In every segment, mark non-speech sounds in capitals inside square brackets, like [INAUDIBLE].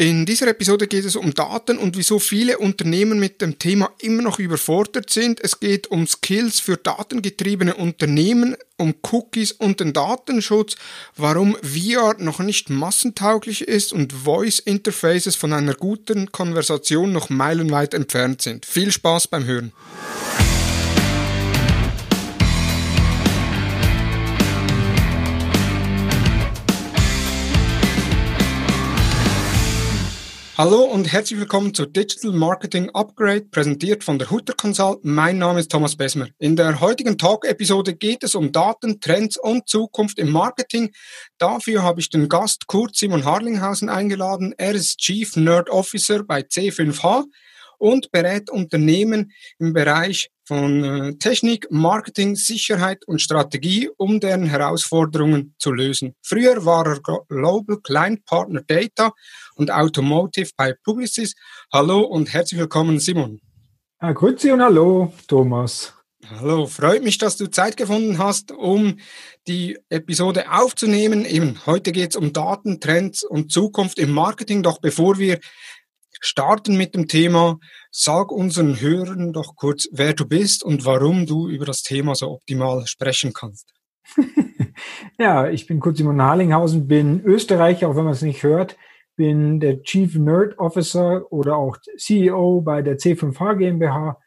In dieser Episode geht es um Daten und wieso viele Unternehmen mit dem Thema immer noch überfordert sind. Es geht um Skills für datengetriebene Unternehmen, um Cookies und den Datenschutz, warum VR noch nicht massentauglich ist und Voice Interfaces von einer guten Konversation noch meilenweit entfernt sind. Viel Spaß beim Hören. Hallo und herzlich willkommen zur Digital Marketing Upgrade, präsentiert von der Hutter Consult. Mein Name ist Thomas Besmer. In der heutigen Talk-Episode geht es um Daten, Trends und Zukunft im Marketing. Dafür habe ich den Gast Kurt Simon Harlinghausen eingeladen. Er ist Chief Nerd Officer bei C5H und berät Unternehmen im Bereich von äh, Technik, Marketing, Sicherheit und Strategie, um deren Herausforderungen zu lösen. Früher war er Global Client Partner Data und Automotive bei Publicis. Hallo und herzlich willkommen, Simon. Ah, grüezi und hallo, Thomas. Hallo, freut mich, dass du Zeit gefunden hast, um die Episode aufzunehmen. Eben, heute geht es um Daten, Trends und Zukunft im Marketing. Doch bevor wir starten mit dem Thema. Sag unseren Hörern doch kurz, wer du bist und warum du über das Thema so optimal sprechen kannst. [LAUGHS] ja, ich bin Kurt Simon Harlinghausen, bin Österreicher, auch wenn man es nicht hört, bin der Chief Nerd Officer oder auch CEO bei der C5H GmbH.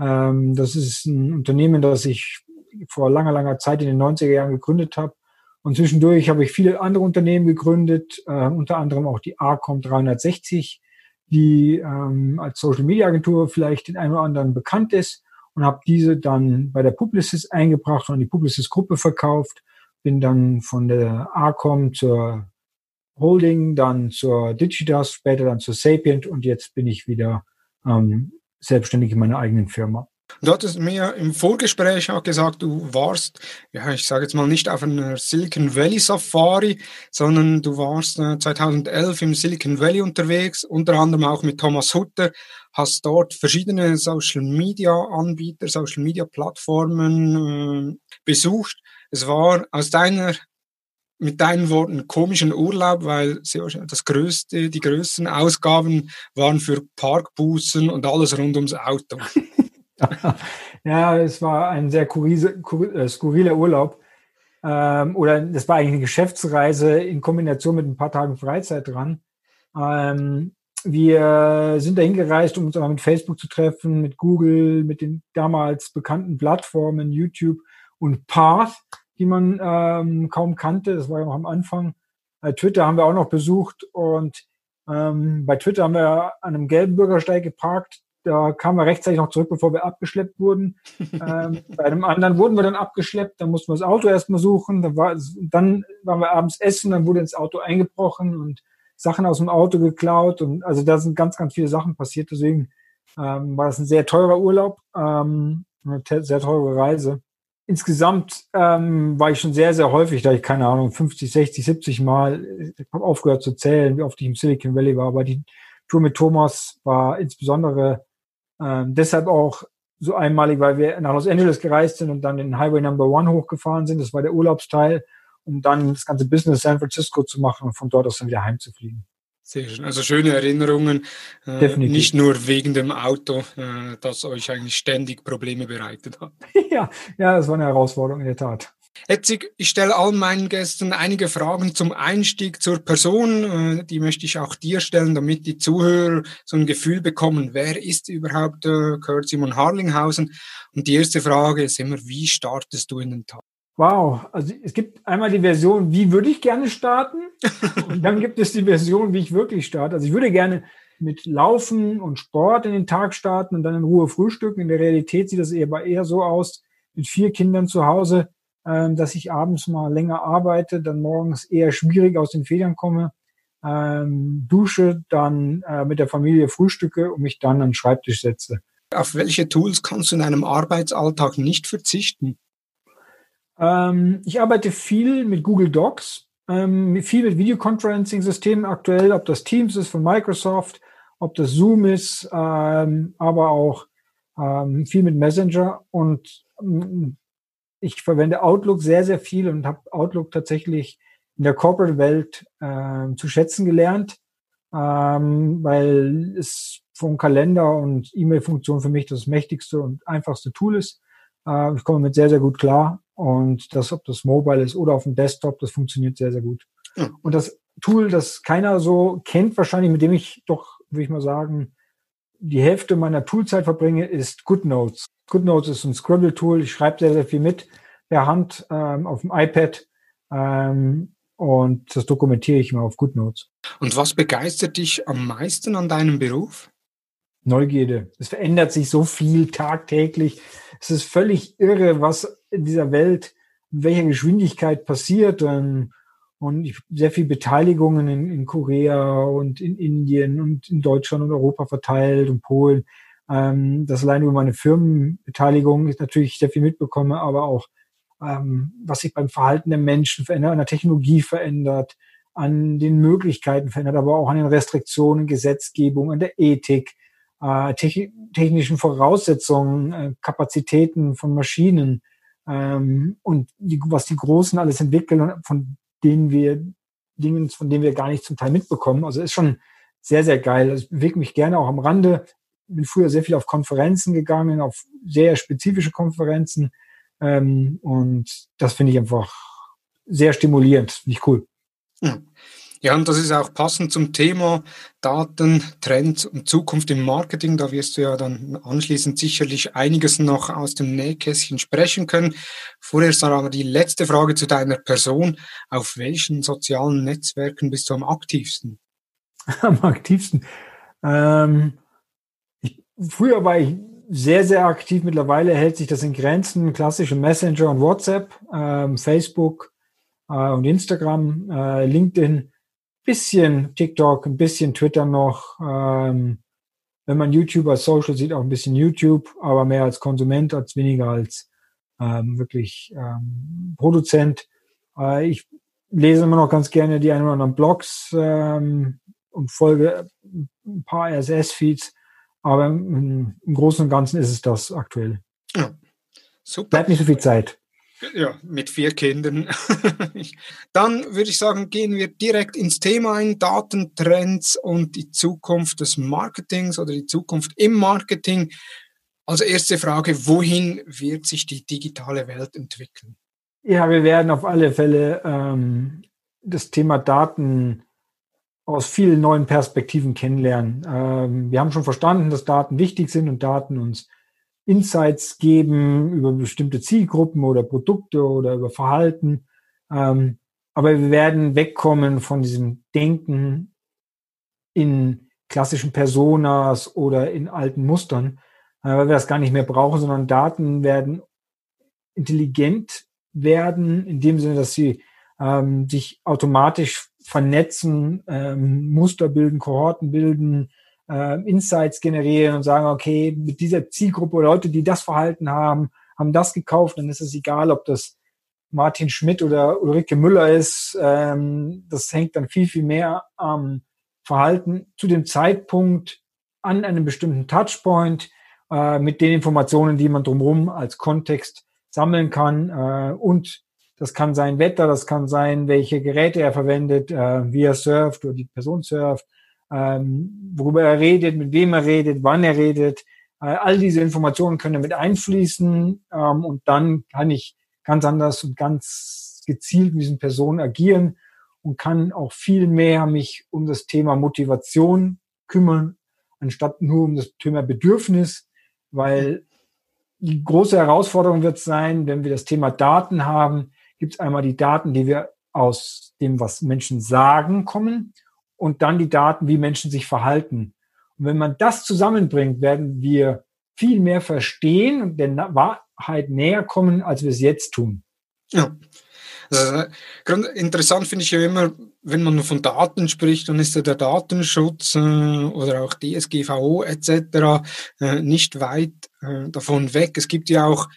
Ähm, das ist ein Unternehmen, das ich vor langer, langer Zeit in den 90er Jahren gegründet habe. Und zwischendurch habe ich viele andere Unternehmen gegründet, äh, unter anderem auch die ARCOM 360, die ähm, als Social Media Agentur vielleicht den einen oder anderen bekannt ist und habe diese dann bei der Publicis eingebracht und an die Publicis Gruppe verkauft. Bin dann von der Arcom zur Holding, dann zur Digitas, später dann zur Sapient und jetzt bin ich wieder ähm, selbstständig in meiner eigenen Firma. Du hattest mir im Vorgespräch auch gesagt, du warst, ja, ich sage jetzt mal nicht auf einer Silicon Valley Safari, sondern du warst äh, 2011 im Silicon Valley unterwegs, unter anderem auch mit Thomas Hutter, hast dort verschiedene Social Media Anbieter, Social Media Plattformen äh, besucht. Es war aus deiner mit deinen Worten komischen Urlaub, weil das größte, die größten Ausgaben waren für Parkbußen und alles rund ums Auto. [LAUGHS] [LAUGHS] ja, es war ein sehr kurise, kur, äh, skurriler Urlaub. Ähm, oder das war eigentlich eine Geschäftsreise in Kombination mit ein paar Tagen Freizeit dran. Ähm, wir sind dahin gereist, um uns aber mit Facebook zu treffen, mit Google, mit den damals bekannten Plattformen YouTube und Path, die man ähm, kaum kannte. Das war ja noch am Anfang. Äh, Twitter haben wir auch noch besucht und ähm, bei Twitter haben wir an einem gelben Bürgersteig geparkt. Da kamen wir rechtzeitig noch zurück, bevor wir abgeschleppt wurden. ähm, [LAUGHS] bei einem anderen wurden wir dann abgeschleppt, dann mussten wir das Auto erstmal suchen. Dann, war, dann waren wir abends essen, dann wurde ins Auto eingebrochen und Sachen aus dem Auto geklaut. Und also da sind ganz, ganz viele Sachen passiert. Deswegen ähm, war das ein sehr teurer Urlaub, ähm, eine sehr teure Reise. Insgesamt ähm, war ich schon sehr, sehr häufig, da ich keine Ahnung, 50, 60, 70 Mal, ich habe aufgehört zu zählen, wie oft ich im Silicon Valley war, aber die Tour mit Thomas war insbesondere ähm, deshalb auch so einmalig, weil wir nach Los Angeles gereist sind und dann den Highway Number One hochgefahren sind. Das war der Urlaubsteil, um dann das ganze Business San Francisco zu machen und von dort aus dann wieder heimzufliegen. Sehr schön. Also schöne Erinnerungen, äh, Definitiv. nicht nur wegen dem Auto, äh, das euch eigentlich ständig Probleme bereitet hat. [LAUGHS] ja, ja, das war eine Herausforderung in der Tat. Etzig, ich stelle allen meinen Gästen einige Fragen zum Einstieg zur Person. Äh, die möchte ich auch dir stellen, damit die Zuhörer so ein Gefühl bekommen, wer ist überhaupt äh, Kurt Simon Harlinghausen? Und die erste Frage ist immer, wie startest du in den Tag? Wow, also es gibt einmal die Version, wie würde ich gerne starten? [LAUGHS] Und dann gibt es die Version, wie ich wirklich starte. Also ich würde gerne mit Laufen und Sport in den Tag starten und dann in Ruhe frühstücken. In der Realität sieht das eher, eher so aus, mit vier Kindern zu Hause dass ich abends mal länger arbeite, dann morgens eher schwierig aus den Federn komme, ähm, dusche, dann äh, mit der Familie frühstücke und mich dann an den Schreibtisch setze. Auf welche Tools kannst du in deinem Arbeitsalltag nicht verzichten? Ähm, ich arbeite viel mit Google Docs, ähm, viel mit Videoconferencing-Systemen aktuell, ob das Teams ist von Microsoft, ob das Zoom ist, ähm, aber auch ähm, viel mit Messenger und ähm, ich verwende Outlook sehr, sehr viel und habe Outlook tatsächlich in der Corporate-Welt äh, zu schätzen gelernt. ähm, weil es vom Kalender und E-Mail-Funktion für mich das mächtigste und einfachste Tool ist. Äh, ich komme mit sehr, sehr gut klar. Und das, ob das Mobile ist oder auf dem Desktop, das funktioniert sehr, sehr gut. Ja. Und das Tool, das keiner so kennt, wahrscheinlich, mit dem ich doch, würde ich mal sagen, die Hälfte meiner Toolzeit verbringe, ist GoodNotes. GoodNotes ist ein Scribble-Tool. Ich schreibe sehr, sehr viel mit per Hand ähm, auf dem iPad. Ähm, und das dokumentiere ich immer auf GoodNotes. Und was begeistert dich am meisten an deinem Beruf? Neugierde. Es verändert sich so viel tagtäglich. Es ist völlig irre, was in dieser Welt, in welcher Geschwindigkeit passiert. Und, und ich, sehr viel Beteiligungen in, in Korea und in Indien und in Deutschland und Europa verteilt und Polen. Ähm, das allein über meine Firmenbeteiligung ist natürlich sehr viel mitbekomme, aber auch ähm, was sich beim Verhalten der Menschen verändert, an der Technologie verändert, an den Möglichkeiten verändert, aber auch an den Restriktionen, Gesetzgebung, an der Ethik, äh, technischen Voraussetzungen, äh, Kapazitäten von Maschinen ähm, und die, was die Großen alles entwickeln, von denen wir Dingen, von denen wir gar nicht zum Teil mitbekommen. Also ist schon sehr, sehr geil. Also ich bewege mich gerne auch am Rande. Bin früher sehr viel auf Konferenzen gegangen, auf sehr spezifische Konferenzen, ähm, und das finde ich einfach sehr stimulierend, finde ich cool. Ja. ja, und das ist auch passend zum Thema Daten, Trends und Zukunft im Marketing. Da wirst du ja dann anschließend sicherlich einiges noch aus dem Nähkästchen sprechen können. Vorerst aber die letzte Frage zu deiner Person. Auf welchen sozialen Netzwerken bist du am aktivsten? [LAUGHS] am aktivsten? Ähm, früher war ich sehr, sehr aktiv. Mittlerweile hält sich das in Grenzen. Klassische Messenger und WhatsApp, ähm, Facebook äh, und Instagram, äh, LinkedIn, bisschen TikTok, ein bisschen Twitter noch. Ähm, wenn man YouTube als Social sieht, auch ein bisschen YouTube, aber mehr als Konsument, als weniger als ähm, wirklich ähm, Produzent. Äh, ich lese immer noch ganz gerne die ein oder anderen Blogs ähm, und folge ein paar RSS-Feeds. Aber im, im Großen und Ganzen ist es das aktuell. Ja, super. Bleibt nicht so viel Zeit. Ja, mit vier Kindern. [LAUGHS] Dann würde ich sagen, gehen wir direkt ins Thema ein, Datentrends und die Zukunft des Marketings oder die Zukunft im Marketing. Also erste Frage, wohin wird sich die digitale Welt entwickeln? Ja, wir werden auf alle Fälle ähm, das Thema Daten aus vielen neuen Perspektiven kennenlernen. Ähm, wir haben schon verstanden, dass Daten wichtig sind und Daten uns Insights geben über bestimmte Zielgruppen oder Produkte oder über Verhalten. Ähm, aber wir werden wegkommen von diesem Denken in klassischen Personas oder in alten Mustern, äh, weil wir das gar nicht mehr brauchen, sondern Daten werden intelligent werden, in dem Sinne, dass sie ähm, sich automatisch vernetzen, ähm, Muster bilden, Kohorten bilden, äh, Insights generieren und sagen, okay, mit dieser Zielgruppe Leute, die das Verhalten haben, haben das gekauft, dann ist es egal, ob das Martin Schmidt oder Ulrike Müller ist. Ähm, das hängt dann viel, viel mehr am Verhalten zu dem Zeitpunkt an einem bestimmten Touchpoint äh, mit den Informationen, die man drumherum als Kontext sammeln kann äh, und das kann sein Wetter, das kann sein, welche Geräte er verwendet, äh, wie er surft oder die Person surft, ähm, worüber er redet, mit wem er redet, wann er redet. Äh, all diese Informationen können damit einfließen ähm, und dann kann ich ganz anders und ganz gezielt mit diesen Personen agieren und kann auch viel mehr mich um das Thema Motivation kümmern, anstatt nur um das Thema Bedürfnis, weil die große Herausforderung wird sein, wenn wir das Thema Daten haben, gibt es einmal die Daten, die wir aus dem, was Menschen sagen, kommen und dann die Daten, wie Menschen sich verhalten. Und wenn man das zusammenbringt, werden wir viel mehr verstehen und der Wahrheit näher kommen, als wir es jetzt tun. Ja. Also, interessant finde ich ja immer, wenn man von Daten spricht, dann ist ja der Datenschutz äh, oder auch DSGVO etc. Äh, nicht weit äh, davon weg. Es gibt ja auch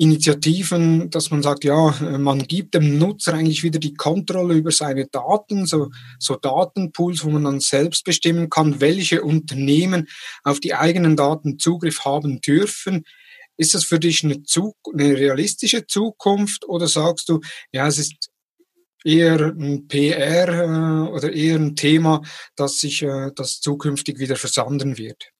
Initiativen, dass man sagt, ja, man gibt dem Nutzer eigentlich wieder die Kontrolle über seine Daten, so, so Datenpools, wo man dann selbst bestimmen kann, welche Unternehmen auf die eigenen Daten Zugriff haben dürfen. Ist das für dich eine, Zug eine realistische Zukunft oder sagst du, ja, es ist eher ein PR äh, oder eher ein Thema, das sich äh, das zukünftig wieder versanden wird?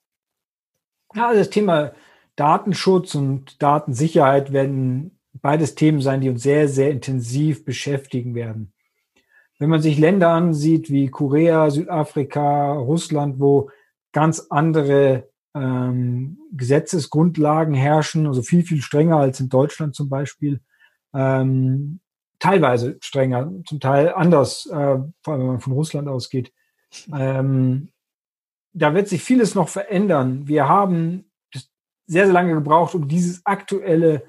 Ja, das Thema Datenschutz und Datensicherheit werden beides Themen sein, die uns sehr, sehr intensiv beschäftigen werden. Wenn man sich Länder ansieht wie Korea, Südafrika, Russland, wo ganz andere ähm, Gesetzesgrundlagen herrschen, also viel, viel strenger als in Deutschland zum Beispiel, ähm, teilweise strenger, zum Teil anders, äh, vor allem wenn man von Russland ausgeht. Ähm, da wird sich vieles noch verändern. Wir haben sehr, sehr lange gebraucht, um dieses aktuelle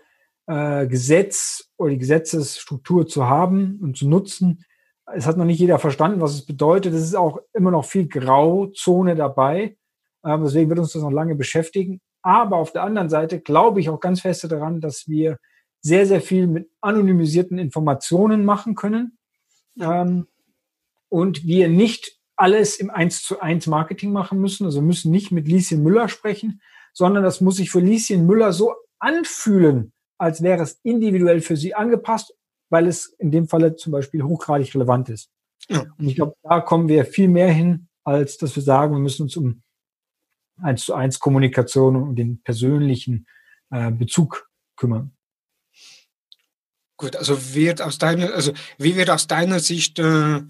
äh, Gesetz oder die Gesetzesstruktur zu haben und zu nutzen. Es hat noch nicht jeder verstanden, was es bedeutet. Es ist auch immer noch viel Grauzone dabei. Ähm, deswegen wird uns das noch lange beschäftigen. Aber auf der anderen Seite glaube ich auch ganz fest daran, dass wir sehr, sehr viel mit anonymisierten Informationen machen können. Ähm, und wir nicht alles im 1 zu 1 Marketing machen müssen. Also müssen nicht mit Lieschen Müller sprechen, sondern das muss sich für Lieschen Müller so anfühlen, als wäre es individuell für sie angepasst, weil es in dem Falle zum Beispiel hochgradig relevant ist. Ja. Und ich glaube, da kommen wir viel mehr hin, als dass wir sagen, wir müssen uns um 1 zu 1 Kommunikation und um den persönlichen äh, Bezug kümmern. Gut, also wird aus deiner, also wie wird aus deiner Sicht äh,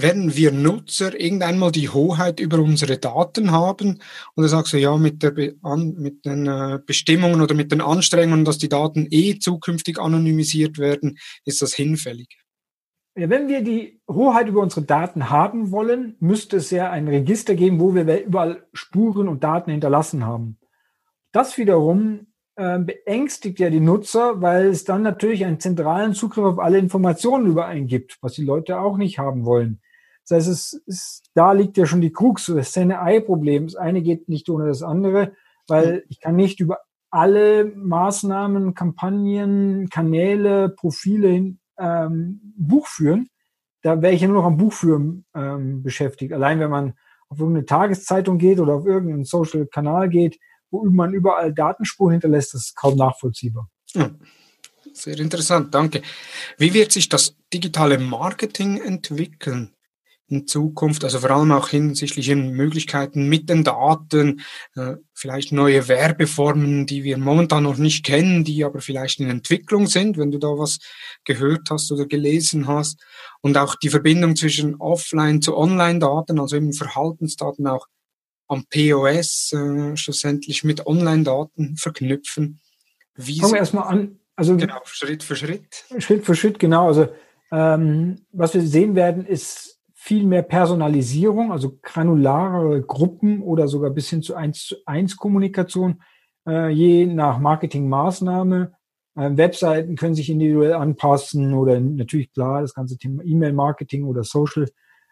werden wir Nutzer irgendwann mal die Hoheit über unsere Daten haben? Und da sagst du, ja, mit, der, an, mit den äh, Bestimmungen oder mit den Anstrengungen, dass die Daten eh zukünftig anonymisiert werden, ist das hinfällig. Wenn wir die Hoheit über unsere Daten haben wollen, müsste es ja ein Register geben, wo wir überall Spuren und Daten hinterlassen haben. Das wiederum äh, beängstigt ja die Nutzer, weil es dann natürlich einen zentralen Zugriff auf alle Informationen über einen gibt, was die Leute auch nicht haben wollen. Das heißt, es ist, da liegt ja schon die Krux, das Henne-Ei-Problem. Das eine geht nicht ohne das andere, weil ich kann nicht über alle Maßnahmen, Kampagnen, Kanäle, Profile ähm, Buch führen. Da wäre ich ja nur noch am Buchführen ähm, beschäftigt. Allein wenn man auf irgendeine Tageszeitung geht oder auf irgendeinen Social-Kanal geht, wo man überall Datenspuren hinterlässt, das ist kaum nachvollziehbar. Ja. Sehr interessant, danke. Wie wird sich das digitale Marketing entwickeln? In Zukunft, also vor allem auch hinsichtlich ihren Möglichkeiten mit den Daten, äh, vielleicht neue Werbeformen, die wir momentan noch nicht kennen, die aber vielleicht in Entwicklung sind, wenn du da was gehört hast oder gelesen hast. Und auch die Verbindung zwischen Offline zu Online-Daten, also eben Verhaltensdaten auch am POS äh, schlussendlich mit Online-Daten verknüpfen. Wie Fangen wir erstmal an. Also genau, Schritt für Schritt. Schritt für Schritt, genau. Also ähm, was wir sehen werden, ist viel mehr Personalisierung, also granularere Gruppen oder sogar bis hin zu 1 zu 1 Kommunikation, äh, je nach Marketingmaßnahme. Äh, Webseiten können sich individuell anpassen oder natürlich klar das ganze Thema E-Mail-Marketing oder Social.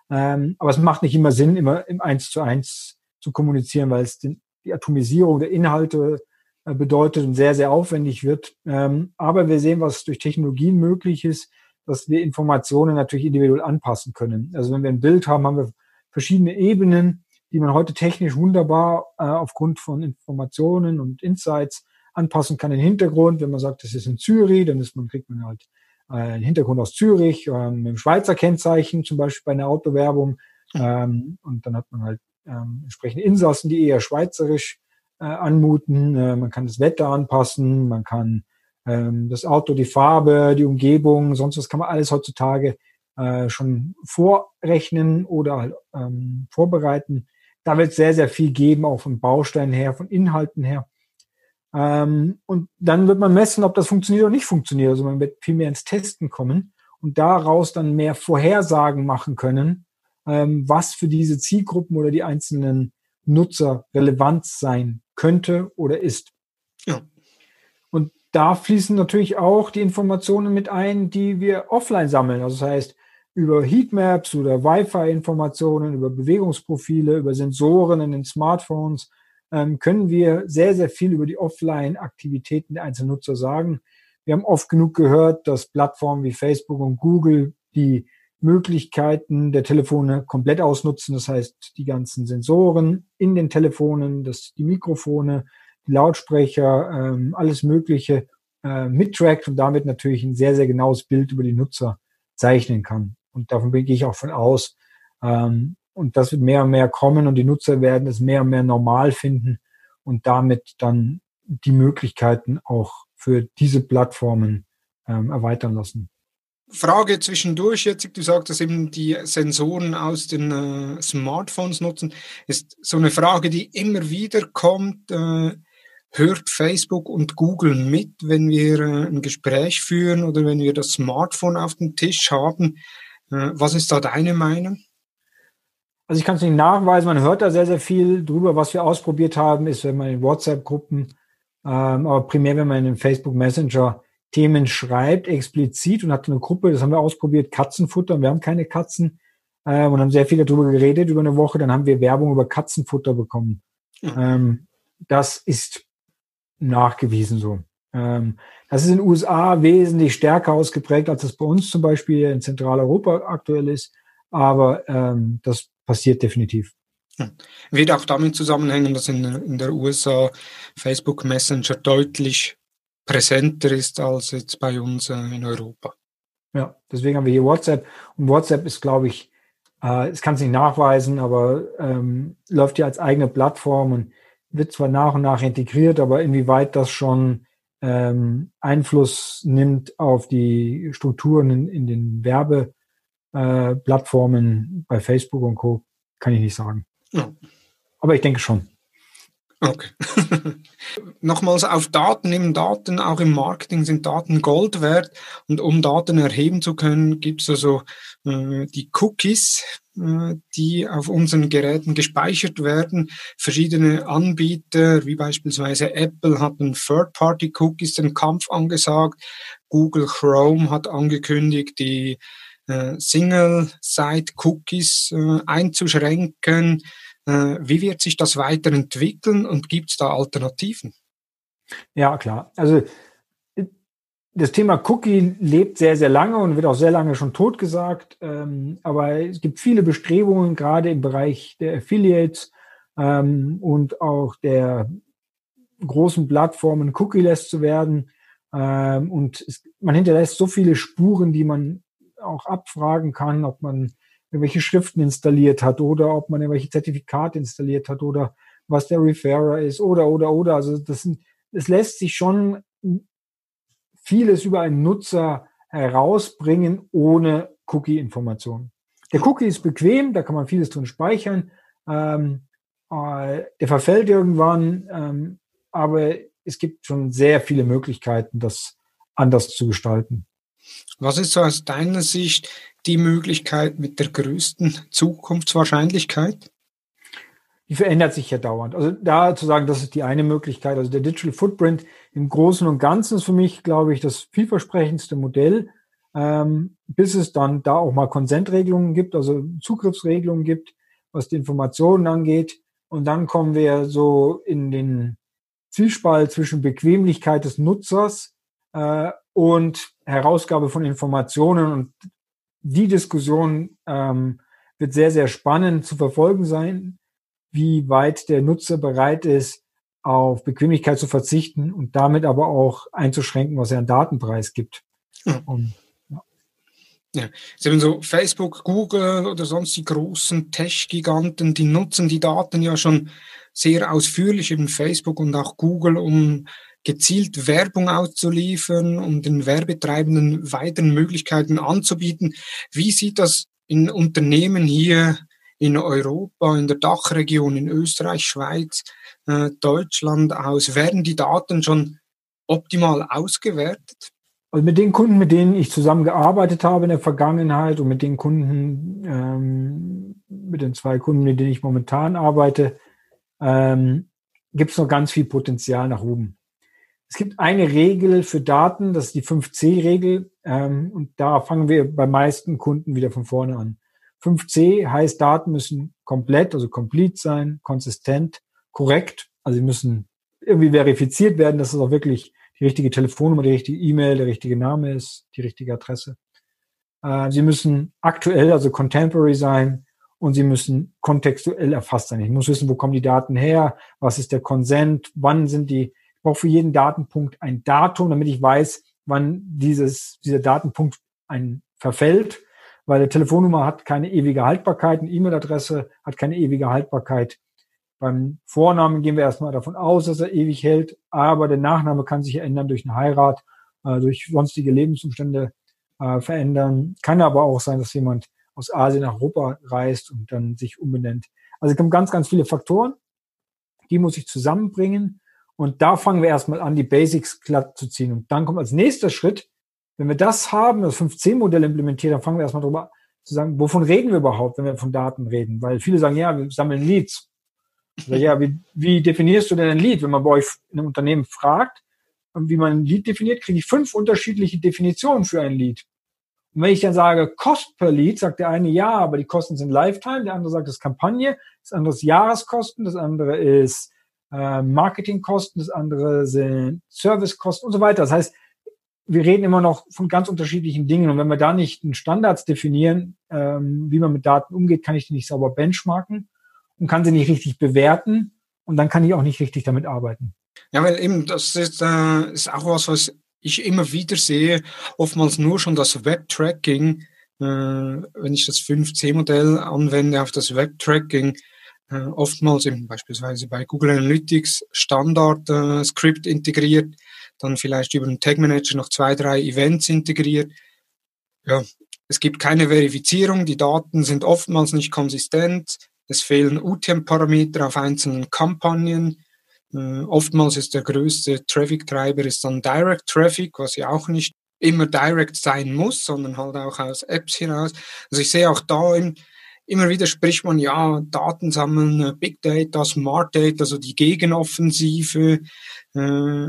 Ähm, aber es macht nicht immer Sinn, immer im 1 zu 1 zu kommunizieren, weil es den, die Atomisierung der Inhalte äh, bedeutet und sehr, sehr aufwendig wird. Ähm, aber wir sehen, was durch Technologien möglich ist dass wir Informationen natürlich individuell anpassen können. Also wenn wir ein Bild haben, haben wir verschiedene Ebenen, die man heute technisch wunderbar äh, aufgrund von Informationen und Insights anpassen kann. Den Hintergrund, wenn man sagt, das ist in Zürich, dann ist man, kriegt man halt äh, einen Hintergrund aus Zürich, äh, mit dem Schweizer Kennzeichen, zum Beispiel bei einer Autowerbung. Ähm, und dann hat man halt ähm, entsprechende Insassen, die eher schweizerisch äh, anmuten. Äh, man kann das Wetter anpassen, man kann das Auto, die Farbe, die Umgebung, sonst was kann man alles heutzutage äh, schon vorrechnen oder halt, ähm, vorbereiten. Da wird es sehr, sehr viel geben, auch von Bausteinen her, von Inhalten her. Ähm, und dann wird man messen, ob das funktioniert oder nicht funktioniert. Also man wird viel mehr ins Testen kommen und daraus dann mehr Vorhersagen machen können, ähm, was für diese Zielgruppen oder die einzelnen Nutzer relevant sein könnte oder ist. Ja da fließen natürlich auch die Informationen mit ein, die wir offline sammeln. Also das heißt, über Heatmaps oder Wi-Fi-Informationen, über Bewegungsprofile, über Sensoren in den Smartphones ähm, können wir sehr, sehr viel über die Offline-Aktivitäten der einzelnen Nutzer sagen. Wir haben oft genug gehört, dass Plattformen wie Facebook und Google die Möglichkeiten der Telefone komplett ausnutzen. Das heißt, die ganzen Sensoren in den Telefonen, das, die Mikrofone, Lautsprecher, ähm, alles Mögliche äh, mittrackt und damit natürlich ein sehr, sehr genaues Bild über die Nutzer zeichnen kann. Und davon gehe ich auch von aus. Ähm, und das wird mehr und mehr kommen und die Nutzer werden es mehr und mehr normal finden und damit dann die Möglichkeiten auch für diese Plattformen ähm, erweitern lassen. Frage zwischendurch jetzt, du sagst, eben die Sensoren aus den äh, Smartphones nutzen, ist so eine Frage, die immer wieder kommt. Äh, hört Facebook und Google mit, wenn wir äh, ein Gespräch führen oder wenn wir das Smartphone auf dem Tisch haben? Äh, was ist da deine Meinung? Also ich kann es nicht nachweisen, man hört da sehr, sehr viel drüber. Was wir ausprobiert haben, ist, wenn man in WhatsApp-Gruppen, ähm, aber primär, wenn man in Facebook Messenger Themen schreibt, explizit und hat eine Gruppe, das haben wir ausprobiert, Katzenfutter. Wir haben keine Katzen äh, und haben sehr viel darüber geredet über eine Woche. Dann haben wir Werbung über Katzenfutter bekommen. Mhm. Ähm, das ist nachgewiesen so. Ähm, das ist in den USA wesentlich stärker ausgeprägt, als es bei uns zum Beispiel in Zentraleuropa aktuell ist. Aber ähm, das passiert definitiv. Hm. Wird auch damit zusammenhängen, dass in, in der USA Facebook Messenger deutlich präsenter ist als jetzt bei uns äh, in Europa. Ja, deswegen haben wir hier WhatsApp. Und WhatsApp ist, glaube ich, äh, es kann es nicht nachweisen, aber ähm, läuft ja als eigene Plattform und wird zwar nach und nach integriert, aber inwieweit das schon ähm, Einfluss nimmt auf die Strukturen in, in den Werbeplattformen äh, bei Facebook und Co., kann ich nicht sagen. Ja. Aber ich denke schon. Okay. [LAUGHS] Nochmals auf Daten, eben Daten, auch im Marketing sind Daten Gold wert. Und um Daten erheben zu können, gibt es also äh, die Cookies, die auf unseren Geräten gespeichert werden. Verschiedene Anbieter, wie beispielsweise Apple, hatten Third-Party-Cookies den Kampf angesagt. Google Chrome hat angekündigt, die äh, Single-Site-Cookies äh, einzuschränken. Äh, wie wird sich das weiterentwickeln und gibt es da Alternativen? Ja, klar. Also das Thema Cookie lebt sehr, sehr lange und wird auch sehr lange schon totgesagt. Ähm, aber es gibt viele Bestrebungen, gerade im Bereich der Affiliates ähm, und auch der großen Plattformen cookie-less zu werden. Ähm, und es, man hinterlässt so viele Spuren, die man auch abfragen kann, ob man irgendwelche Schriften installiert hat oder ob man irgendwelche Zertifikate installiert hat oder was der Referrer ist oder, oder, oder. Also das, das lässt sich schon vieles über einen Nutzer herausbringen ohne Cookie-Informationen. Der Cookie ist bequem, da kann man vieles drin speichern. Ähm, äh, der verfällt irgendwann, ähm, aber es gibt schon sehr viele Möglichkeiten, das anders zu gestalten. Was ist so aus deiner Sicht die Möglichkeit mit der größten Zukunftswahrscheinlichkeit? Die verändert sich ja dauernd. Also da zu sagen, das ist die eine Möglichkeit. Also der Digital Footprint im Großen und Ganzen ist für mich, glaube ich, das vielversprechendste Modell, ähm, bis es dann da auch mal Konsentregelungen gibt, also Zugriffsregelungen gibt, was die Informationen angeht. Und dann kommen wir so in den Zielspalt zwischen Bequemlichkeit des Nutzers äh, und Herausgabe von Informationen. Und die Diskussion ähm, wird sehr, sehr spannend zu verfolgen sein, wie weit der Nutzer bereit ist, auf Bequemlichkeit zu verzichten und damit aber auch einzuschränken, was er an Datenpreis gibt. Mhm. Und, ja. Ja, eben so Facebook, Google oder sonst die großen Tech-Giganten, die nutzen die Daten ja schon sehr ausführlich, eben Facebook und auch Google, um gezielt Werbung auszuliefern, um den Werbetreibenden weiteren Möglichkeiten anzubieten. Wie sieht das in Unternehmen hier in Europa, in der Dachregion, in Österreich, Schweiz, äh, Deutschland aus? Werden die Daten schon optimal ausgewertet? Also mit den Kunden, mit denen ich zusammengearbeitet habe in der Vergangenheit und mit den Kunden, ähm, mit den zwei Kunden, mit denen ich momentan arbeite, ähm, gibt es noch ganz viel Potenzial nach oben. Es gibt eine Regel für Daten, das ist die 5C-Regel. Ähm, und da fangen wir bei meisten Kunden wieder von vorne an. 5C heißt, Daten müssen komplett, also complete sein, konsistent, korrekt. Also sie müssen irgendwie verifiziert werden, dass es auch wirklich die richtige Telefonnummer, die richtige E-Mail, der richtige Name ist, die richtige Adresse. Äh, sie müssen aktuell, also contemporary sein und sie müssen kontextuell erfasst sein. Ich muss wissen, wo kommen die Daten her, was ist der Consent, wann sind die brauche für jeden Datenpunkt ein Datum, damit ich weiß, wann dieses, dieser Datenpunkt ein verfällt, weil eine Telefonnummer hat keine ewige Haltbarkeit, eine E-Mail-Adresse hat keine ewige Haltbarkeit. Beim Vornamen gehen wir erstmal davon aus, dass er ewig hält, aber der Nachname kann sich ändern durch eine Heirat, äh, durch sonstige Lebensumstände äh, verändern. Kann aber auch sein, dass jemand aus Asien nach Europa reist und dann sich umbenennt. Also es kommen ganz, ganz viele Faktoren, die muss ich zusammenbringen. Und da fangen wir erstmal an, die Basics glatt zu ziehen. Und dann kommt als nächster Schritt, wenn wir das haben, das 5C-Modell implementiert, dann fangen wir erstmal drüber zu sagen, wovon reden wir überhaupt, wenn wir von Daten reden? Weil viele sagen, ja, wir sammeln Leads. Also, ja, wie, wie definierst du denn ein Lead? Wenn man bei euch in einem Unternehmen fragt, wie man ein Lead definiert, kriege ich fünf unterschiedliche Definitionen für ein Lead. Und wenn ich dann sage, Cost per Lead, sagt der eine ja, aber die Kosten sind Lifetime, der andere sagt, das ist Kampagne, das andere ist Jahreskosten, das andere ist äh, Marketingkosten, das andere sind Servicekosten und so weiter. Das heißt, wir reden immer noch von ganz unterschiedlichen Dingen. Und wenn wir da nicht einen Standards definieren, ähm, wie man mit Daten umgeht, kann ich die nicht sauber benchmarken und kann sie nicht richtig bewerten. Und dann kann ich auch nicht richtig damit arbeiten. Ja, weil eben, das ist, äh, ist auch was, was ich immer wieder sehe. Oftmals nur schon das Web-Tracking. Äh, wenn ich das 5C-Modell anwende auf das Web-Tracking, äh, oftmals eben beispielsweise bei Google Analytics Standard-Script äh, integriert, dann vielleicht über einen Tag Manager noch zwei, drei Events integriert. Ja, es gibt keine Verifizierung, die Daten sind oftmals nicht konsistent, es fehlen UTM-Parameter auf einzelnen Kampagnen. Äh, oftmals ist der größte Traffic-Treiber dann Direct Traffic, was ja auch nicht immer direct sein muss, sondern halt auch aus Apps hinaus. Also ich sehe auch da im, immer wieder spricht man ja Daten sammeln, äh, Big Data, Smart Data, also die Gegenoffensive. Äh,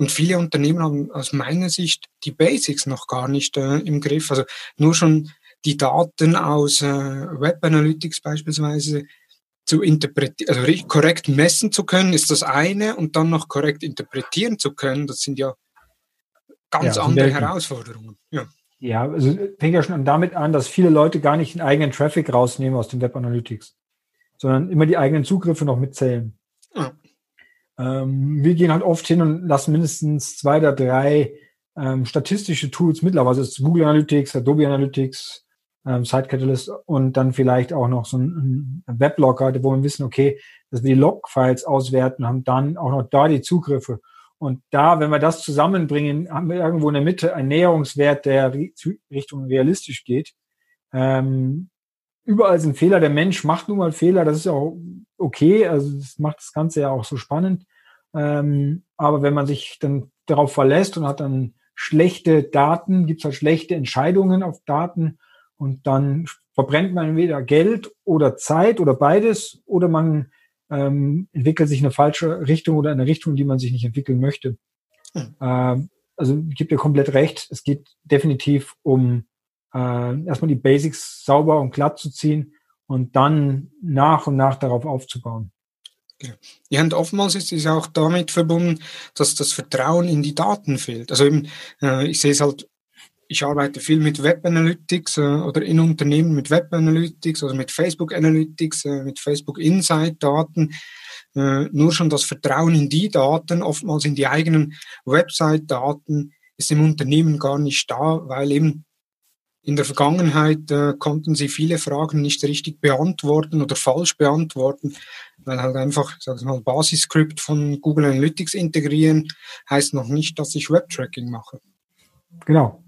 und viele Unternehmen haben aus meiner Sicht die Basics noch gar nicht äh, im Griff. Also nur schon die Daten aus äh, Web Analytics beispielsweise zu interpretieren, also korrekt messen zu können, ist das eine und dann noch korrekt interpretieren zu können, das sind ja ganz ja, andere Herausforderungen. Ja. ja, also fängt ja schon damit an, dass viele Leute gar nicht den eigenen Traffic rausnehmen aus dem Web Analytics, sondern immer die eigenen Zugriffe noch mitzählen. Ja. Ähm, wir gehen halt oft hin und lassen mindestens zwei oder drei ähm, statistische Tools mittlerweile, also Google Analytics, Adobe Analytics, ähm, Site Catalyst und dann vielleicht auch noch so ein, ein Weblogger, wo wir wissen, okay, dass wir die Log-Files auswerten, haben dann auch noch da die Zugriffe. Und da, wenn wir das zusammenbringen, haben wir irgendwo in der Mitte einen Näherungswert, der Richtung realistisch geht. Ähm, überall sind Fehler. Der Mensch macht nun mal Fehler. Das ist auch okay. Also das macht das Ganze ja auch so spannend. Ähm, aber wenn man sich dann darauf verlässt und hat dann schlechte Daten, gibt es halt schlechte Entscheidungen auf Daten, und dann verbrennt man entweder Geld oder Zeit oder beides oder man ähm, entwickelt sich in eine falsche Richtung oder in eine Richtung, die man sich nicht entwickeln möchte. Mhm. Ähm, also gebe dir komplett recht. Es geht definitiv um äh, erstmal die Basics sauber und glatt zu ziehen und dann nach und nach darauf aufzubauen. Ja, und oftmals ist es auch damit verbunden, dass das Vertrauen in die Daten fehlt. Also eben, äh, ich sehe es halt ich arbeite viel mit Web Analytics äh, oder in Unternehmen mit Web Analytics oder mit Facebook Analytics, äh, mit Facebook Insight Daten. Äh, nur schon das Vertrauen in die Daten, oftmals in die eigenen Website Daten, ist im Unternehmen gar nicht da, weil eben in der Vergangenheit äh, konnten sie viele Fragen nicht richtig beantworten oder falsch beantworten, weil halt einfach, sag ich mal, Basisscript von Google Analytics integrieren heißt noch nicht, dass ich Webtracking mache. Genau,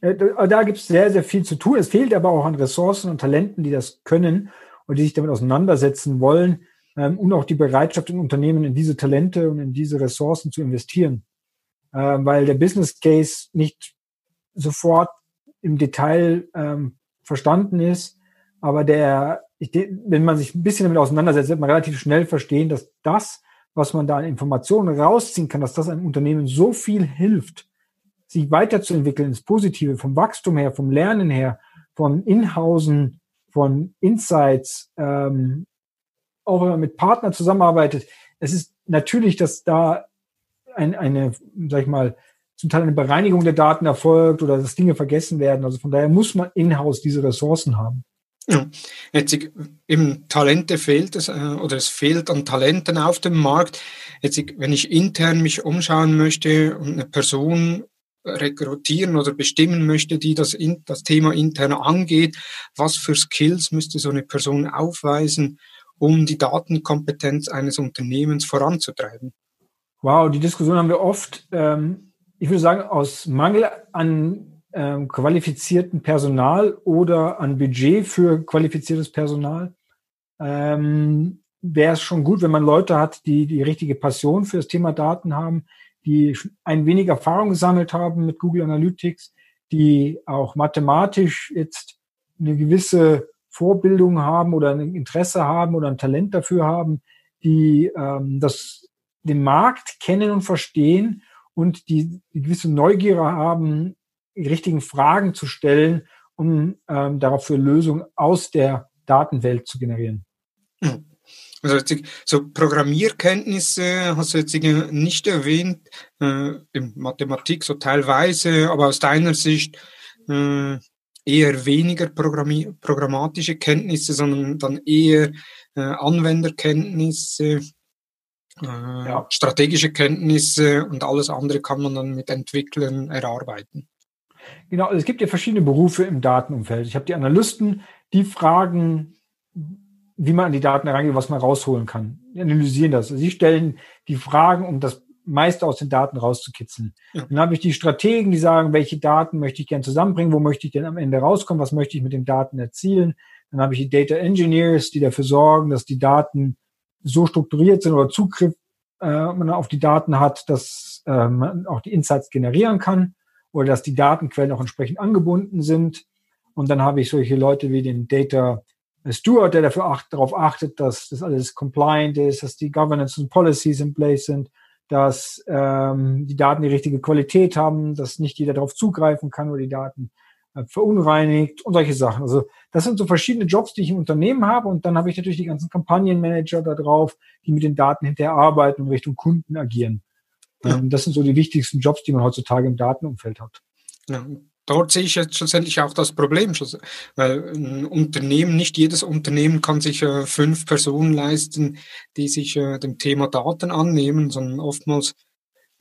äh, da gibt es sehr, sehr viel zu tun. Es fehlt aber auch an Ressourcen und Talenten, die das können und die sich damit auseinandersetzen wollen ähm, und auch die Bereitschaft in Unternehmen in diese Talente und in diese Ressourcen zu investieren. Ähm, weil der Business Case nicht sofort im Detail ähm, verstanden ist, aber der, ich, wenn man sich ein bisschen damit auseinandersetzt, wird man relativ schnell verstehen, dass das, was man da an Informationen rausziehen kann, dass das einem Unternehmen so viel hilft, sich weiterzuentwickeln ins Positive, vom Wachstum her, vom Lernen her, von Inhausen, von Insights, ähm, auch wenn man mit Partnern zusammenarbeitet. Es ist natürlich, dass da ein, eine, sag ich mal, zum Teil eine Bereinigung der Daten erfolgt oder dass Dinge vergessen werden. Also von daher muss man in-house diese Ressourcen haben. Ja, jetzt eben Talente fehlt es äh, oder es fehlt an Talenten auf dem Markt. Jetzt, wenn ich intern mich umschauen möchte und eine Person rekrutieren oder bestimmen möchte, die das, das Thema intern angeht, was für Skills müsste so eine Person aufweisen, um die Datenkompetenz eines Unternehmens voranzutreiben? Wow, die Diskussion haben wir oft. Ähm, ich würde sagen, aus Mangel an ähm, qualifizierten Personal oder an Budget für qualifiziertes Personal ähm, wäre es schon gut, wenn man Leute hat, die die richtige Passion für das Thema Daten haben, die ein wenig Erfahrung gesammelt haben mit Google Analytics, die auch mathematisch jetzt eine gewisse Vorbildung haben oder ein Interesse haben oder ein Talent dafür haben, die ähm, das, den Markt kennen und verstehen und die, gewisse Neugier haben, die richtigen Fragen zu stellen, um ähm, dafür Lösungen aus der Datenwelt zu generieren. Also so Programmierkenntnisse hast du jetzt nicht erwähnt, äh, in Mathematik so teilweise, aber aus deiner Sicht äh, eher weniger programmatische Kenntnisse, sondern dann eher äh, Anwenderkenntnisse, äh, ja. strategische Kenntnisse und alles andere kann man dann mit Entwicklern erarbeiten. Genau, also es gibt ja verschiedene Berufe im Datenumfeld. Ich habe die Analysten, die fragen, wie man an die Daten herangeht, was man rausholen kann. Die analysieren das. Sie stellen die Fragen, um das meiste aus den Daten rauszukitzeln. Ja. Dann habe ich die Strategen, die sagen, welche Daten möchte ich gern zusammenbringen, wo möchte ich denn am Ende rauskommen, was möchte ich mit den Daten erzielen. Dann habe ich die Data Engineers, die dafür sorgen, dass die Daten so strukturiert sind oder Zugriff äh, man auf die Daten hat, dass äh, man auch die Insights generieren kann oder dass die Datenquellen auch entsprechend angebunden sind. Und dann habe ich solche Leute wie den Data Steward, der dafür acht, darauf achtet, dass das alles compliant ist, dass die Governance und Policies in place sind, dass ähm, die Daten die richtige Qualität haben, dass nicht jeder darauf zugreifen kann oder die Daten verunreinigt und solche Sachen. Also das sind so verschiedene Jobs, die ich im Unternehmen habe und dann habe ich natürlich die ganzen Kampagnenmanager da drauf, die mit den Daten hinterher arbeiten und Richtung Kunden agieren. Ja. Ähm, das sind so die wichtigsten Jobs, die man heutzutage im Datenumfeld hat. Ja, dort sehe ich jetzt schlussendlich auch das Problem, weil ein Unternehmen, nicht jedes Unternehmen kann sich äh, fünf Personen leisten, die sich äh, dem Thema Daten annehmen, sondern oftmals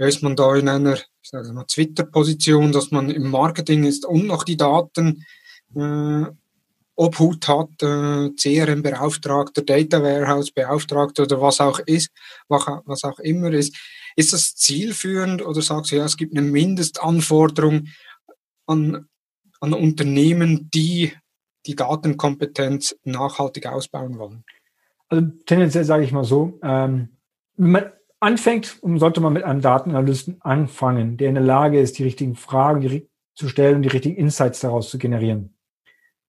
ist man da in einer, Twitter-Position, dass man im Marketing ist und noch die Daten äh, Obhut hat, äh, CRM-Beauftragter, Data Warehouse-Beauftragter oder was auch ist, was auch immer ist. Ist das zielführend oder sagst du, ja, es gibt eine Mindestanforderung, an, an Unternehmen, die die Datenkompetenz nachhaltig ausbauen wollen? Also tendenziell sage ich mal so, ähm, man anfängt, sollte man mit einem Datenanalysten anfangen, der in der Lage ist, die richtigen Fragen zu stellen und die richtigen Insights daraus zu generieren.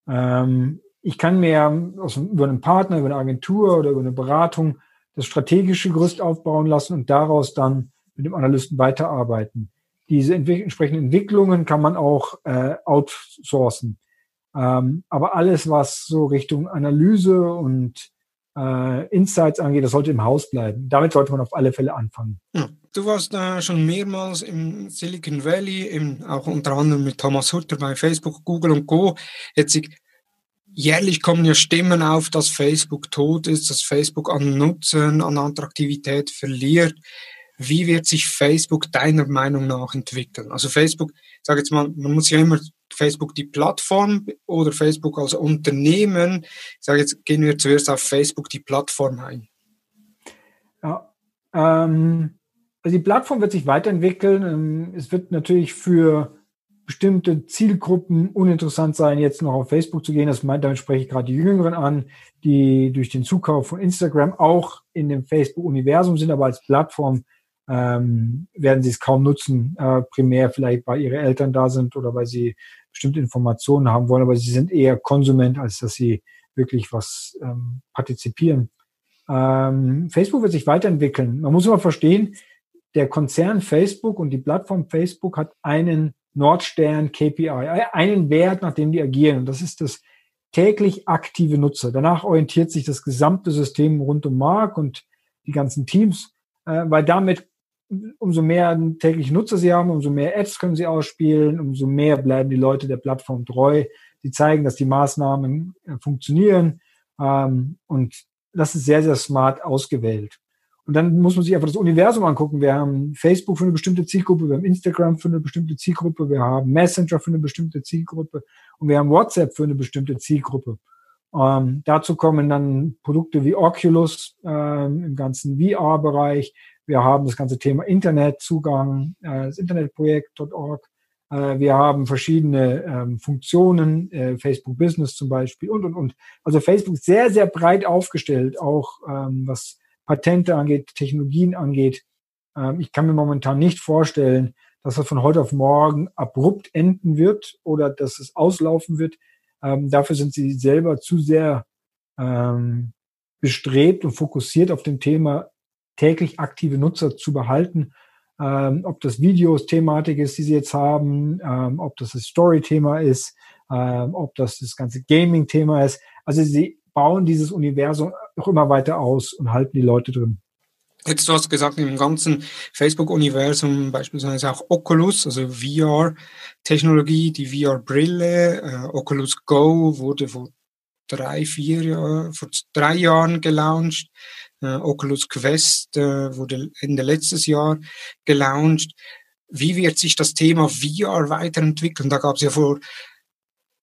Ähm, ich kann mir aus, über einen Partner, über eine Agentur oder über eine Beratung das strategische Gerüst aufbauen lassen und daraus dann mit dem Analysten weiterarbeiten. Diese entwick entsprechenden Entwicklungen kann man auch äh, outsourcen. Ähm, aber alles, was so Richtung Analyse und äh, Insights angeht, das sollte im Haus bleiben. Damit sollte man auf alle Fälle anfangen. Ja. Du warst äh, schon mehrmals im Silicon Valley, im, auch unter anderem mit Thomas Hutter bei Facebook, Google und Co. Jetzt jährlich kommen ja Stimmen auf, dass Facebook tot ist, dass Facebook an Nutzen, an Attraktivität verliert. Wie wird sich Facebook deiner Meinung nach entwickeln? Also Facebook, ich sage jetzt mal, man muss ja immer Facebook die Plattform oder Facebook als Unternehmen. Ich sage jetzt, gehen wir zuerst auf Facebook die Plattform ein. Ja, ähm, also die Plattform wird sich weiterentwickeln. Ähm, es wird natürlich für bestimmte Zielgruppen uninteressant sein, jetzt noch auf Facebook zu gehen. Das meint, damit spreche ich gerade die Jüngeren an, die durch den Zukauf von Instagram auch in dem Facebook-Universum sind, aber als Plattform ähm, werden sie es kaum nutzen, äh, primär vielleicht, weil ihre Eltern da sind oder weil sie bestimmte Informationen haben wollen, aber sie sind eher Konsument, als dass sie wirklich was ähm, partizipieren. Ähm, Facebook wird sich weiterentwickeln. Man muss immer verstehen, der Konzern Facebook und die Plattform Facebook hat einen Nordstern KPI, einen Wert, nach dem die agieren. Und das ist das täglich aktive Nutzer. Danach orientiert sich das gesamte System rund um Mark und die ganzen Teams, äh, weil damit umso mehr tägliche Nutzer sie haben, umso mehr Apps können sie ausspielen, umso mehr bleiben die Leute der Plattform treu. Sie zeigen, dass die Maßnahmen äh, funktionieren ähm, und das ist sehr, sehr smart ausgewählt. Und dann muss man sich einfach das Universum angucken. Wir haben Facebook für eine bestimmte Zielgruppe, wir haben Instagram für eine bestimmte Zielgruppe, wir haben Messenger für eine bestimmte Zielgruppe und wir haben WhatsApp für eine bestimmte Zielgruppe. Ähm, dazu kommen dann Produkte wie Oculus ähm, im ganzen VR-Bereich. Wir haben das ganze Thema Internetzugang, äh, das Internetprojekt.org. Äh, wir haben verschiedene ähm, Funktionen, äh, Facebook Business zum Beispiel und, und, und. Also Facebook ist sehr, sehr breit aufgestellt, auch ähm, was Patente angeht, Technologien angeht. Ähm, ich kann mir momentan nicht vorstellen, dass das von heute auf morgen abrupt enden wird oder dass es auslaufen wird. Ähm, dafür sind sie selber zu sehr ähm, bestrebt und fokussiert auf dem Thema täglich aktive Nutzer zu behalten. Ähm, ob das Videos Thematik ist, die sie jetzt haben, ähm, ob das das Story-Thema ist, ähm, ob das das ganze Gaming-Thema ist. Also sie bauen dieses Universum noch immer weiter aus und halten die Leute drin. Jetzt du hast gesagt, im ganzen Facebook-Universum beispielsweise auch Oculus, also VR-Technologie, die VR-Brille, äh, Oculus Go wurde vor drei, vier Jahren, vor drei Jahren gelauncht. Äh, Oculus Quest äh, wurde Ende letztes Jahr gelauncht. Wie wird sich das Thema VR weiterentwickeln? Da gab es ja vor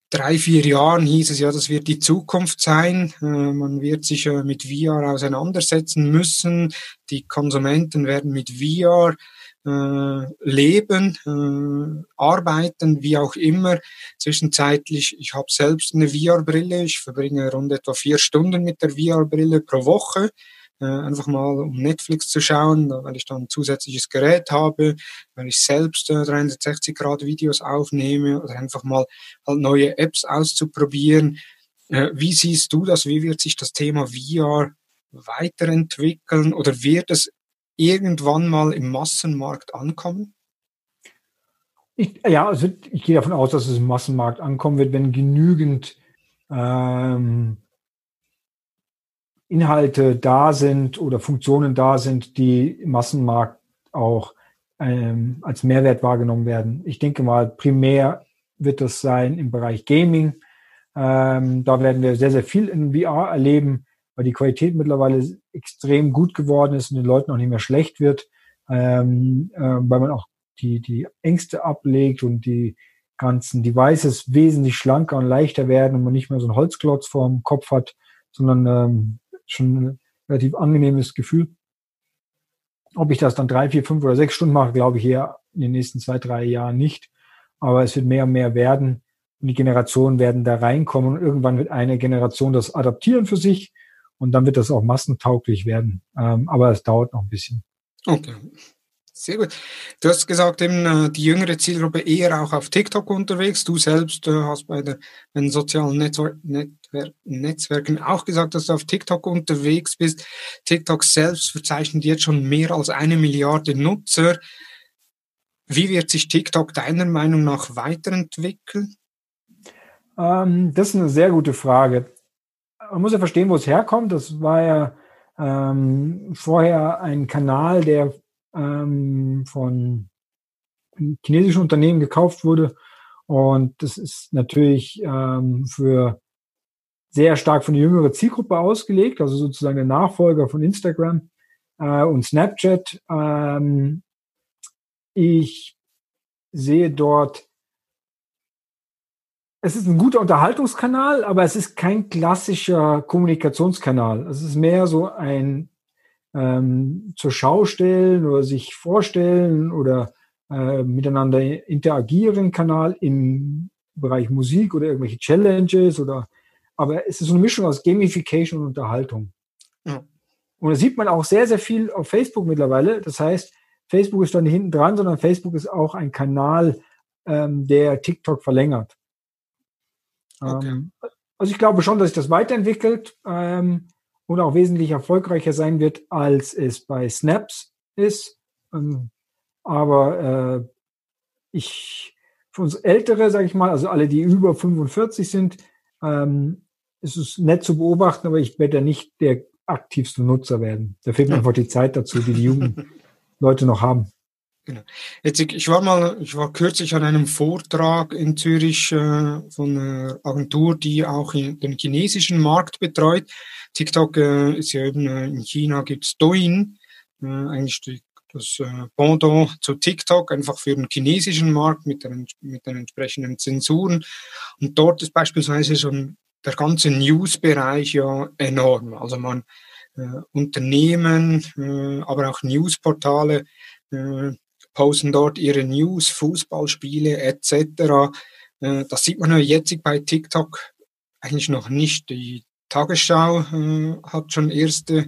drei, vier Jahren hieß es ja, das wird die Zukunft sein. Äh, man wird sich äh, mit VR auseinandersetzen müssen. Die Konsumenten werden mit VR äh, leben, arbeiten, wie auch immer. Zwischenzeitlich, ich habe selbst eine VR-Brille. Ich verbringe rund etwa vier Stunden mit der VR-Brille pro Woche äh, einfach mal um Netflix zu schauen, weil ich dann ein zusätzliches Gerät habe, weil ich selbst äh, 360 Grad Videos aufnehme oder einfach mal halt neue Apps auszuprobieren. Äh, wie siehst du das? Wie wird sich das Thema VR weiterentwickeln oder wird es irgendwann mal im Massenmarkt ankommen? Ich, ja, also ich gehe davon aus, dass es im Massenmarkt ankommen wird, wenn genügend ähm, Inhalte da sind oder Funktionen da sind, die im Massenmarkt auch ähm, als Mehrwert wahrgenommen werden. Ich denke mal, primär wird das sein im Bereich Gaming. Ähm, da werden wir sehr, sehr viel in VR erleben, weil die Qualität mittlerweile extrem gut geworden ist und den Leuten auch nicht mehr schlecht wird, ähm, äh, weil man auch die, die Ängste ablegt und die ganzen Devices wesentlich schlanker und leichter werden und man nicht mehr so einen Holzklotz vorm Kopf hat, sondern ähm, schon ein relativ angenehmes Gefühl. Ob ich das dann drei, vier, fünf oder sechs Stunden mache, glaube ich eher in den nächsten zwei, drei Jahren nicht. Aber es wird mehr und mehr werden und die Generationen werden da reinkommen und irgendwann wird eine Generation das adaptieren für sich und dann wird das auch massentauglich werden. Ähm, aber es dauert noch ein bisschen. Okay. Sehr gut. Du hast gesagt, eben äh, die jüngere Zielgruppe eher auch auf TikTok unterwegs. Du selbst äh, hast bei, der, bei den sozialen Netzwer Netzwer Netzwerken auch gesagt, dass du auf TikTok unterwegs bist. TikTok selbst verzeichnet jetzt schon mehr als eine Milliarde Nutzer. Wie wird sich TikTok deiner Meinung nach weiterentwickeln? Ähm, das ist eine sehr gute Frage. Man muss ja verstehen, wo es herkommt. Das war ja ähm, vorher ein Kanal, der ähm, von chinesischen Unternehmen gekauft wurde. Und das ist natürlich ähm, für sehr stark von der jüngeren Zielgruppe ausgelegt, also sozusagen der Nachfolger von Instagram äh, und Snapchat. Ähm, ich sehe dort, es ist ein guter Unterhaltungskanal, aber es ist kein klassischer Kommunikationskanal. Es ist mehr so ein ähm, zur Schau stellen oder sich vorstellen oder äh, miteinander interagieren Kanal im Bereich Musik oder irgendwelche Challenges oder aber es ist so eine Mischung aus Gamification und Unterhaltung. Ja. Und das sieht man auch sehr, sehr viel auf Facebook mittlerweile. Das heißt, Facebook ist doch nicht hinten dran, sondern Facebook ist auch ein Kanal, ähm, der TikTok verlängert. Okay. Ähm, also ich glaube schon, dass sich das weiterentwickelt. Ähm, und auch wesentlich erfolgreicher sein wird, als es bei Snaps ist. Ähm, aber äh, ich, für uns Ältere, sage ich mal, also alle, die über 45 sind, ähm, ist es nett zu beobachten, aber ich werde nicht der aktivste Nutzer werden. Da fehlt mir einfach die Zeit dazu, die die jungen [LAUGHS] Leute noch haben. Genau. Jetzt, ich war mal, ich war kürzlich an einem Vortrag in Zürich äh, von einer Agentur, die auch den chinesischen Markt betreut. TikTok äh, ist ja eben äh, in China gibt's Douyin äh, eigentlich die, das äh, Pendant zu TikTok, einfach für den chinesischen Markt mit den, mit den entsprechenden Zensuren. Und dort ist beispielsweise schon der ganze News-Bereich ja enorm. Also man äh, Unternehmen, äh, aber auch Newsportale äh, posten dort ihre News, Fußballspiele etc. Äh, das sieht man ja jetzt bei TikTok eigentlich noch nicht. Die Tagesschau äh, hat schon erste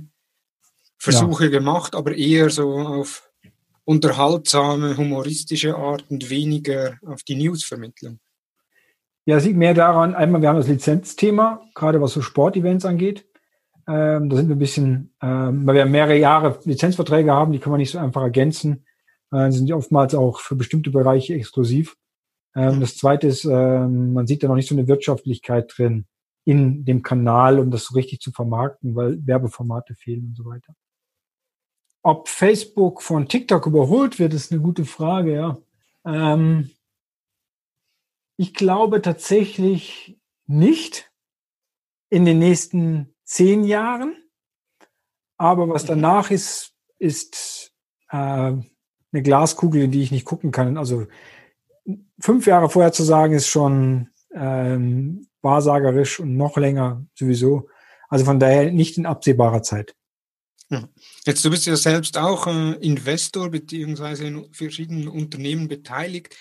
Versuche ja. gemacht, aber eher so auf unterhaltsame, humoristische Art und weniger auf die Newsvermittlung. Ja, es liegt mehr daran, einmal, wir haben das Lizenzthema, gerade was so Sportevents angeht. Ähm, da sind wir ein bisschen, ähm, weil wir mehrere Jahre Lizenzverträge haben, die kann man nicht so einfach ergänzen. Äh, sind oftmals auch für bestimmte Bereiche exklusiv. Ähm, das zweite ist, ähm, man sieht da noch nicht so eine Wirtschaftlichkeit drin in dem Kanal, um das so richtig zu vermarkten, weil Werbeformate fehlen und so weiter. Ob Facebook von TikTok überholt wird, ist eine gute Frage, ja. Ähm, ich glaube tatsächlich nicht in den nächsten zehn Jahren. Aber was danach ist, ist äh, eine Glaskugel, in die ich nicht gucken kann. Also fünf Jahre vorher zu sagen, ist schon ähm, wahrsagerisch und noch länger sowieso. Also von daher nicht in absehbarer Zeit. Jetzt, du bist ja selbst auch äh, Investor beziehungsweise in verschiedenen Unternehmen beteiligt.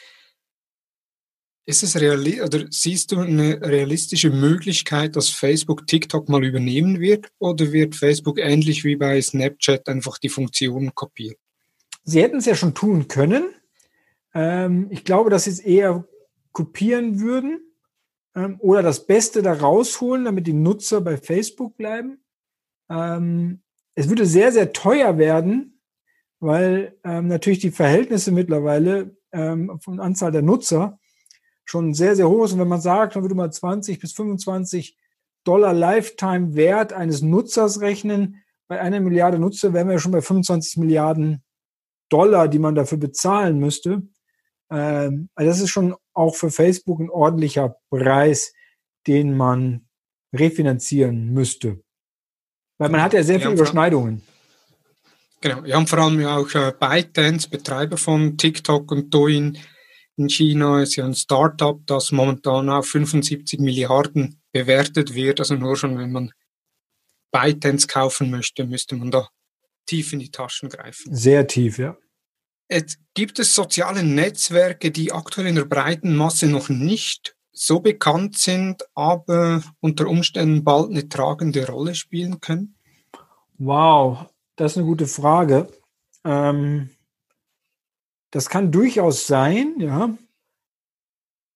Ist es reali oder siehst du eine realistische Möglichkeit, dass Facebook TikTok mal übernehmen wird? Oder wird Facebook ähnlich wie bei Snapchat einfach die Funktionen kopieren? Sie hätten es ja schon tun können. Ähm, ich glaube, dass sie es eher kopieren würden ähm, oder das Beste da rausholen, damit die Nutzer bei Facebook bleiben. Ähm, es würde sehr, sehr teuer werden, weil ähm, natürlich die Verhältnisse mittlerweile ähm, von Anzahl der Nutzer schon sehr, sehr hoch ist. Und wenn man sagt, man würde mal 20 bis 25 Dollar Lifetime Wert eines Nutzers rechnen, bei einer Milliarde Nutzer wären wir schon bei 25 Milliarden Dollar, die man dafür bezahlen müsste. Ähm, also das ist schon auch für Facebook ein ordentlicher Preis, den man refinanzieren müsste. Weil man hat ja sehr viele Überschneidungen. Genau, wir haben vor allem ja auch äh, ByteDance, Betreiber von TikTok und Douyin in China, ist ja ein Startup, das momentan auf 75 Milliarden bewertet wird. Also nur schon, wenn man ByteDance kaufen möchte, müsste man da tief in die Taschen greifen. Sehr tief, ja. Jetzt gibt es soziale Netzwerke, die aktuell in der breiten Masse noch nicht so bekannt sind, aber unter Umständen bald eine tragende Rolle spielen können? Wow, das ist eine gute Frage. Ähm, das kann durchaus sein, ja,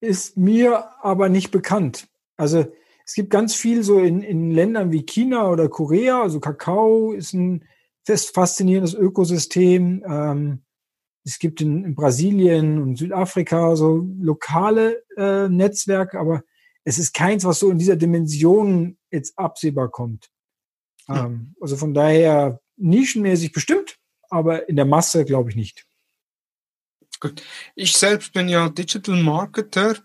ist mir aber nicht bekannt. Also es gibt ganz viel so in, in Ländern wie China oder Korea, also Kakao ist ein faszinierendes Ökosystem. Ähm, es gibt in, in, Brasilien und Südafrika so lokale äh, Netzwerke, aber es ist keins, was so in dieser Dimension jetzt absehbar kommt. Ja. Ähm, also von daher nischenmäßig bestimmt, aber in der Masse glaube ich nicht. Gut. Ich selbst bin ja Digital Marketer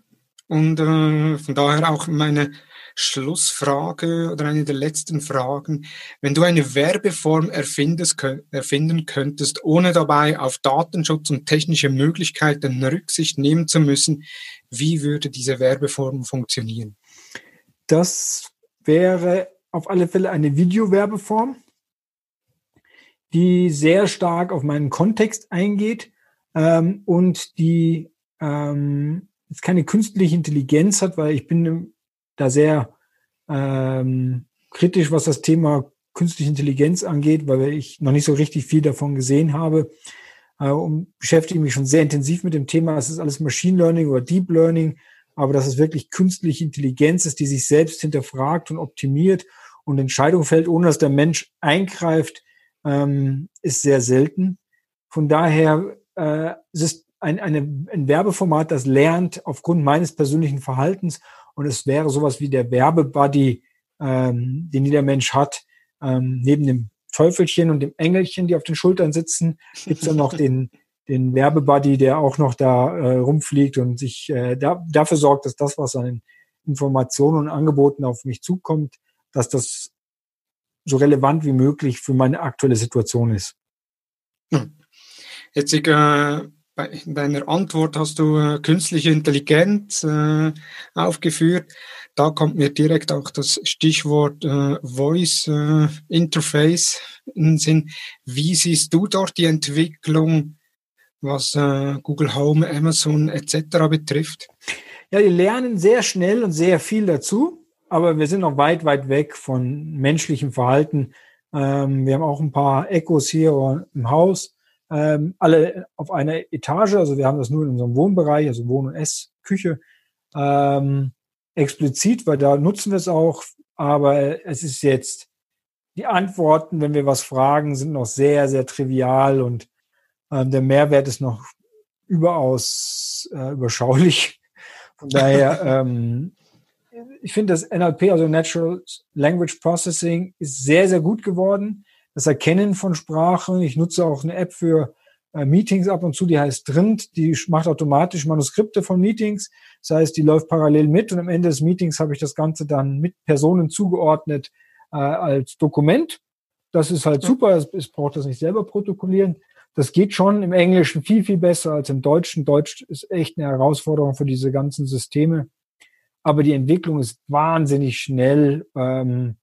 und äh, von daher auch meine Schlussfrage oder eine der letzten Fragen. Wenn du eine Werbeform erfinden könntest, ohne dabei auf Datenschutz und technische Möglichkeiten Rücksicht nehmen zu müssen, wie würde diese Werbeform funktionieren? Das wäre auf alle Fälle eine Videowerbeform, die sehr stark auf meinen Kontext eingeht ähm, und die ähm, jetzt keine künstliche Intelligenz hat, weil ich bin da sehr ähm, kritisch, was das Thema künstliche Intelligenz angeht, weil ich noch nicht so richtig viel davon gesehen habe äh, und beschäftige mich schon sehr intensiv mit dem Thema. Es ist alles Machine Learning oder Deep Learning, aber dass es wirklich künstliche Intelligenz ist, die sich selbst hinterfragt und optimiert und Entscheidungen fällt, ohne dass der Mensch eingreift, ähm, ist sehr selten. Von daher äh, es ist ein, eine, ein Werbeformat, das lernt aufgrund meines persönlichen Verhaltens und es wäre sowas wie der Werbebuddy, ähm, den jeder Mensch hat. Ähm, neben dem Teufelchen und dem Engelchen, die auf den Schultern sitzen, gibt es dann noch den, [LAUGHS] den Werbebuddy, der auch noch da äh, rumfliegt und sich äh, da, dafür sorgt, dass das, was an Informationen und Angeboten auf mich zukommt, dass das so relevant wie möglich für meine aktuelle Situation ist. Hm. Jetzt äh, in deiner Antwort hast du äh, künstliche Intelligenz äh, aufgeführt. Da kommt mir direkt auch das Stichwort äh, Voice äh, Interface in den Sinn. Wie siehst du dort die Entwicklung, was äh, Google Home, Amazon etc. betrifft? Ja, die lernen sehr schnell und sehr viel dazu, aber wir sind noch weit, weit weg von menschlichem Verhalten. Ähm, wir haben auch ein paar Echos hier im Haus ähm, alle auf einer Etage. Also wir haben das nur in unserem Wohnbereich, also Wohn- und Essküche, ähm, explizit, weil da nutzen wir es auch. Aber es ist jetzt, die Antworten, wenn wir was fragen, sind noch sehr, sehr trivial und ähm, der Mehrwert ist noch überaus äh, überschaulich. Von daher, [LAUGHS] ähm, ich finde das NLP, also Natural Language Processing, ist sehr, sehr gut geworden das Erkennen von Sprachen. Ich nutze auch eine App für äh, Meetings ab und zu, die heißt Drind, die macht automatisch Manuskripte von Meetings. Das heißt, die läuft parallel mit und am Ende des Meetings habe ich das Ganze dann mit Personen zugeordnet äh, als Dokument. Das ist halt super, es braucht das nicht selber protokollieren. Das geht schon im Englischen viel, viel besser als im Deutschen. Deutsch ist echt eine Herausforderung für diese ganzen Systeme. Aber die Entwicklung ist wahnsinnig schnell. Ähm,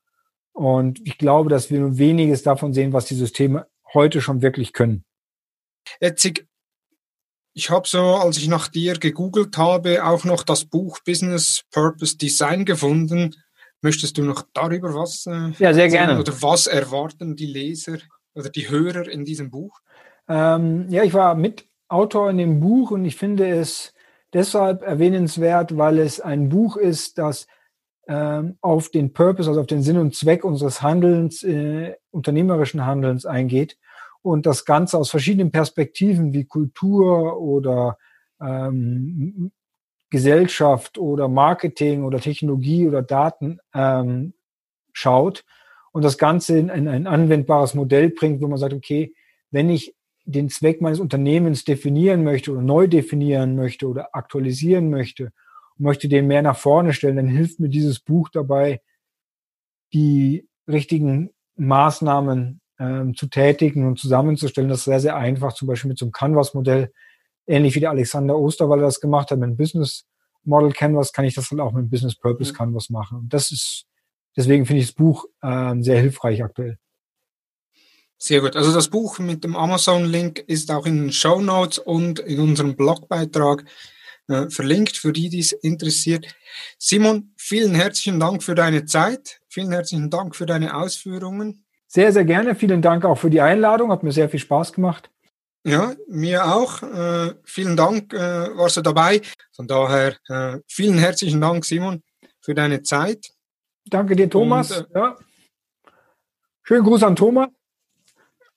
und ich glaube, dass wir nur weniges davon sehen, was die Systeme heute schon wirklich können. Jetzt, ich habe so, als ich nach dir gegoogelt habe, auch noch das Buch Business Purpose Design gefunden. Möchtest du noch darüber was? Äh, ja, sehr gerne. Oder was erwarten die Leser oder die Hörer in diesem Buch? Ähm, ja, ich war Mitautor in dem Buch und ich finde es deshalb erwähnenswert, weil es ein Buch ist, das auf den Purpose, also auf den Sinn und Zweck unseres Handelns, äh, unternehmerischen Handelns eingeht und das Ganze aus verschiedenen Perspektiven wie Kultur oder ähm, Gesellschaft oder Marketing oder Technologie oder Daten ähm, schaut und das Ganze in, in ein anwendbares Modell bringt, wo man sagt, okay, wenn ich den Zweck meines Unternehmens definieren möchte oder neu definieren möchte oder aktualisieren möchte möchte den mehr nach vorne stellen, dann hilft mir dieses Buch dabei, die richtigen Maßnahmen ähm, zu tätigen und zusammenzustellen. Das ist sehr, sehr einfach, zum Beispiel mit so einem Canvas-Modell, ähnlich wie der Alexander Osterwalder das gemacht hat mit einem Business Model Canvas, kann ich das dann auch mit einem Business Purpose mhm. Canvas machen. Und das ist, deswegen finde ich das Buch ähm, sehr hilfreich aktuell. Sehr gut. Also das Buch mit dem Amazon-Link ist auch in den Show Notes und in unserem Blogbeitrag äh, verlinkt, für die, die es interessiert. Simon, vielen herzlichen Dank für deine Zeit. Vielen herzlichen Dank für deine Ausführungen. Sehr, sehr gerne. Vielen Dank auch für die Einladung. Hat mir sehr viel Spaß gemacht. Ja, mir auch. Äh, vielen Dank, äh, warst du dabei. Von daher äh, vielen herzlichen Dank, Simon, für deine Zeit. Danke dir, Thomas. Und, äh, ja. Schönen Gruß an Thomas.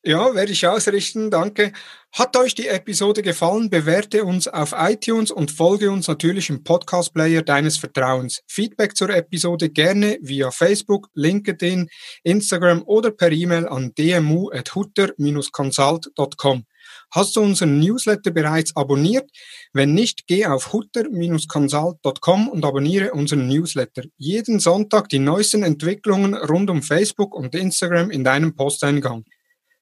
Ja, werde ich ausrichten, danke. Hat euch die Episode gefallen, bewerte uns auf iTunes und folge uns natürlich im Podcast-Player deines Vertrauens. Feedback zur Episode gerne via Facebook, LinkedIn, Instagram oder per E-Mail an dmu.hutter-consult.com. Hast du unseren Newsletter bereits abonniert? Wenn nicht, geh auf hutter-consult.com und abonniere unseren Newsletter. Jeden Sonntag die neuesten Entwicklungen rund um Facebook und Instagram in deinem Posteingang.